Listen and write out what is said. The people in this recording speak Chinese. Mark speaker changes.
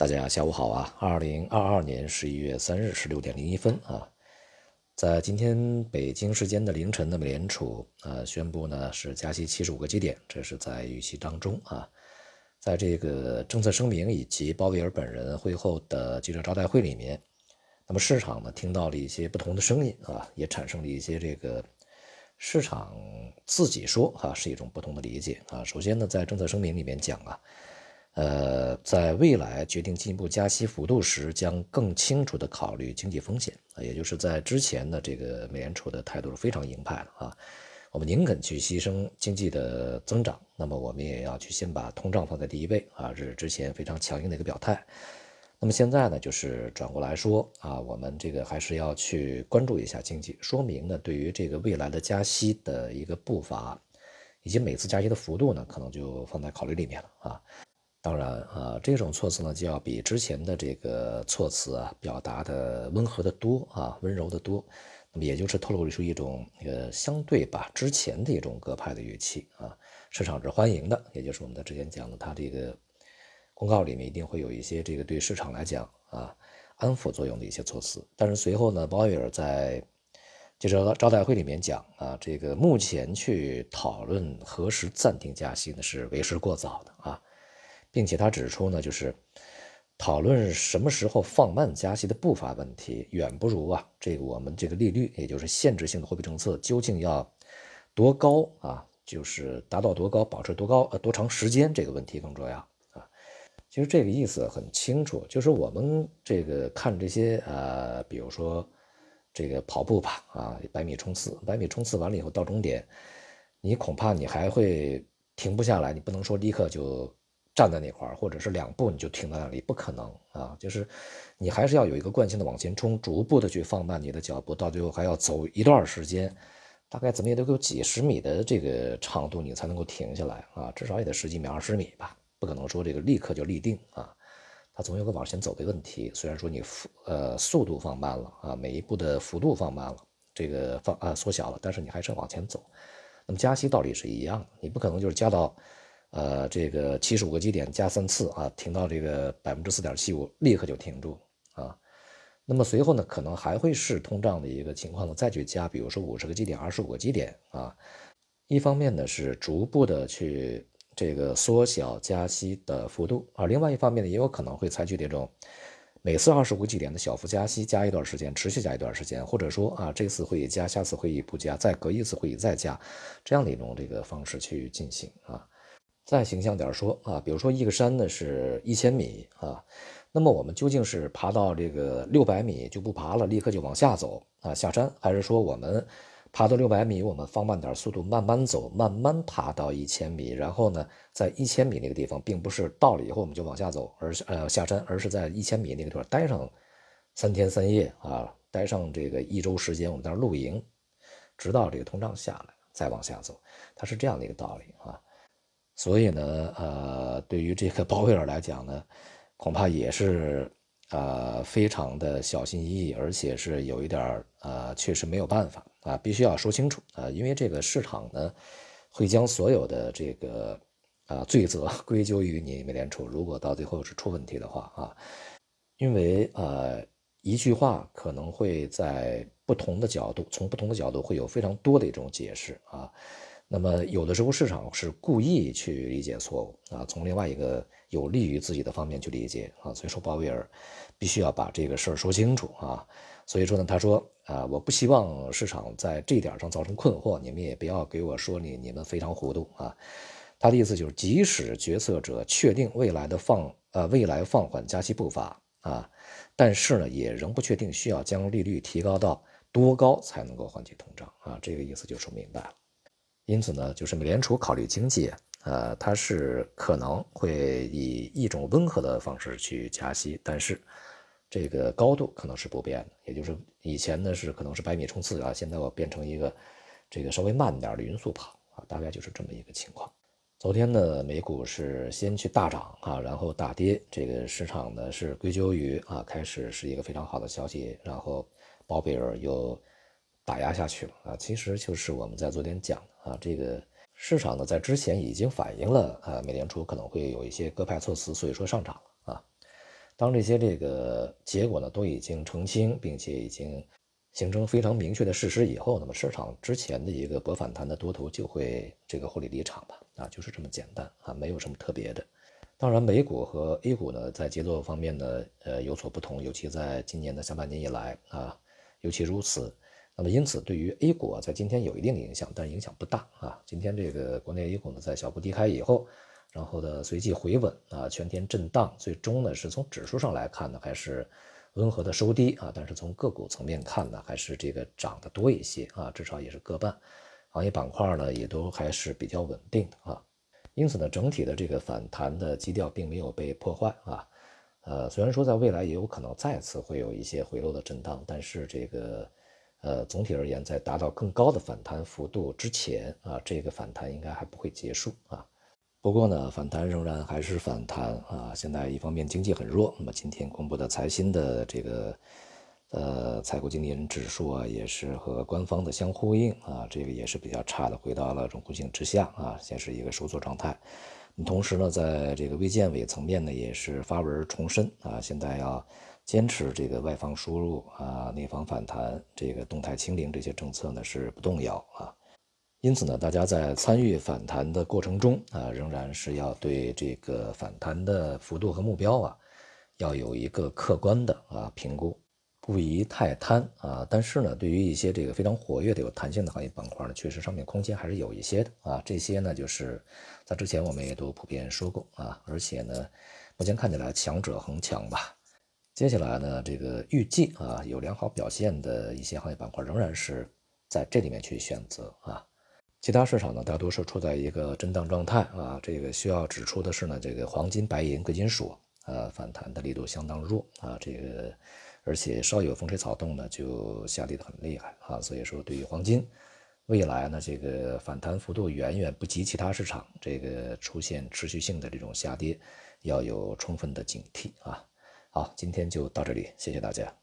Speaker 1: 大家下午好啊！二零二二年十一月三日十六点零一分啊，在今天北京时间的凌晨，的美联储啊宣布呢是加息七十五个基点，这是在预期当中啊。在这个政策声明以及鲍威尔本人会后的记者招待会里面，那么市场呢听到了一些不同的声音啊，也产生了一些这个市场自己说哈是一种不同的理解啊。首先呢，在政策声明里面讲啊。呃，在未来决定进一步加息幅度时，将更清楚地考虑经济风险，也就是在之前的这个美联储的态度是非常鹰派的啊，我们宁肯去牺牲经济的增长，那么我们也要去先把通胀放在第一位啊，这是之前非常强硬的一个表态。那么现在呢，就是转过来说啊，我们这个还是要去关注一下经济，说明呢，对于这个未来的加息的一个步伐，以及每次加息的幅度呢，可能就放在考虑里面了啊。当然啊，这种措辞呢就要比之前的这个措辞啊表达的温和的多啊，温柔的多。那么也就是透露出一种呃相对吧之前的一种鸽派的语气啊，市场是欢迎的。也就是我们在之前讲的，它这个公告里面一定会有一些这个对市场来讲啊安抚作用的一些措辞。但是随后呢，鲍威尔在记者招待会里面讲啊，这个目前去讨论何时暂停加息呢是为时过早的啊。并且他指出呢，就是讨论什么时候放慢加息的步伐问题，远不如啊，这个我们这个利率，也就是限制性的货币政策究竟要多高啊，就是达到多高，保持多高，呃，多长时间这个问题更重要啊。其实这个意思很清楚，就是我们这个看这些呃，比如说这个跑步吧，啊，百米冲刺，百米冲刺完了以后到终点，你恐怕你还会停不下来，你不能说立刻就。站在那块儿，或者是两步你就停在那里，不可能啊！就是你还是要有一个惯性的往前冲，逐步的去放慢你的脚步，到最后还要走一段时间，大概怎么也得有几十米的这个长度，你才能够停下来啊！至少也得十几米、二十米吧，不可能说这个立刻就立定啊！它总有个往前走的问题。虽然说你呃速度放慢了啊，每一步的幅度放慢了，这个放啊缩小了，但是你还是往前走。那么加息道理是一样的，你不可能就是加到。呃，这个七十五个基点加三次啊，停到这个百分之四点七五，立刻就停住啊。那么随后呢，可能还会是通胀的一个情况呢，再去加，比如说五十个基点、二十五个基点啊。一方面呢是逐步的去这个缩小加息的幅度啊，另外一方面呢也有可能会采取这种每次二十五基点的小幅加息，加一段时间，持续加一段时间，或者说啊这次会议加，下次会议不加，再隔一次会议再加，这样的一种这个方式去进行啊。再形象点说啊，比如说一个山呢是一千米啊，那么我们究竟是爬到这个六百米就不爬了，立刻就往下走啊下山，还是说我们爬到六百米，我们放慢点速度，慢慢走，慢慢爬到一千米，然后呢，在一千米那个地方，并不是到了以后我们就往下走，而呃下山，而是在一千米那个地方待上三天三夜啊，待上这个一周时间，我们在那露营，直到这个通胀下来再往下走，它是这样的一个道理啊。所以呢，呃，对于这个鲍威尔来讲呢，恐怕也是呃非常的小心翼翼，而且是有一点儿呃，确实没有办法啊，必须要说清楚啊，因为这个市场呢会将所有的这个啊罪责 归咎于你美联储，如果到最后是出问题的话啊，因为呃一句话可能会在不同的角度，从不同的角度会有非常多的一种解释啊。那么有的时候市场是故意去理解错误啊，从另外一个有利于自己的方面去理解啊，所以说鲍威尔必须要把这个事儿说清楚啊。所以说呢，他说啊，我不希望市场在这点上造成困惑，你们也不要给我说你你们非常糊涂啊。他的意思就是，即使决策者确定未来的放呃未来放缓加息步伐啊，但是呢，也仍不确定需要将利率提高到多高才能够缓解通胀啊。这个意思就说明白了。因此呢，就是美联储考虑经济，呃，它是可能会以一种温和的方式去加息，但是这个高度可能是不变的，也就是以前呢是可能是百米冲刺啊，现在我变成一个这个稍微慢点的匀速跑啊，大概就是这么一个情况。昨天呢，美股是先去大涨啊，然后大跌，这个市场呢是归咎于啊，开始是一个非常好的消息，然后鲍贝尔又。打压下去了啊，其实就是我们在昨天讲的啊，这个市场呢在之前已经反映了啊，美联储可能会有一些鸽派措辞，所以说上涨了啊。当这些这个结果呢都已经澄清，并且已经形成非常明确的事实以后，那么市场之前的一个博反弹的多头就会这个获利离场吧，啊，就是这么简单啊，没有什么特别的。当然，美股和 A 股呢在节奏方面呢，呃有所不同，尤其在今年的下半年以来啊，尤其如此。那么因此，对于 A 股啊在今天有一定影响，但影响不大啊。今天这个国内 A 股呢在小幅低开以后。然后呢，随即回稳啊，全天震荡，最终呢是从指数上来看呢，还是温和的收低啊。但是从个股层面看呢，还是这个涨得多一些啊，至少也是各半。行业板块呢也都还是比较稳定的啊。因此呢，整体的这个反弹的基调并没有被破坏啊。呃，虽然说在未来也有可能再次会有一些回落的震荡，但是这个呃总体而言，在达到更高的反弹幅度之前啊，这个反弹应该还不会结束啊。不过呢，反弹仍然还是反弹啊。现在一方面经济很弱，那么今天公布的财新的这个呃采购经理人指数啊，也是和官方的相呼应啊，这个也是比较差的，回到了中弧形之下啊，显示一个收缩状态。同时呢，在这个卫健委层面呢，也是发文重申啊，现在要坚持这个外防输入啊，内防反弹，这个动态清零这些政策呢是不动摇啊。因此呢，大家在参与反弹的过程中啊，仍然是要对这个反弹的幅度和目标啊，要有一个客观的啊评估，不宜太贪啊。但是呢，对于一些这个非常活跃的、有弹性的行业板块呢，确实上面空间还是有一些的啊。这些呢，就是在之前我们也都普遍说过啊。而且呢，目前看起来强者恒强吧。接下来呢，这个预计啊，有良好表现的一些行业板块，仍然是在这里面去选择啊。其他市场呢，大多数处在一个震荡状态啊。这个需要指出的是呢，这个黄金、白银、贵金属啊，反弹的力度相当弱啊。这个而且稍有风吹草动呢，就下跌的很厉害啊。所以说，对于黄金，未来呢，这个反弹幅度远远不及其他市场，这个出现持续性的这种下跌，要有充分的警惕啊。好，今天就到这里，谢谢大家。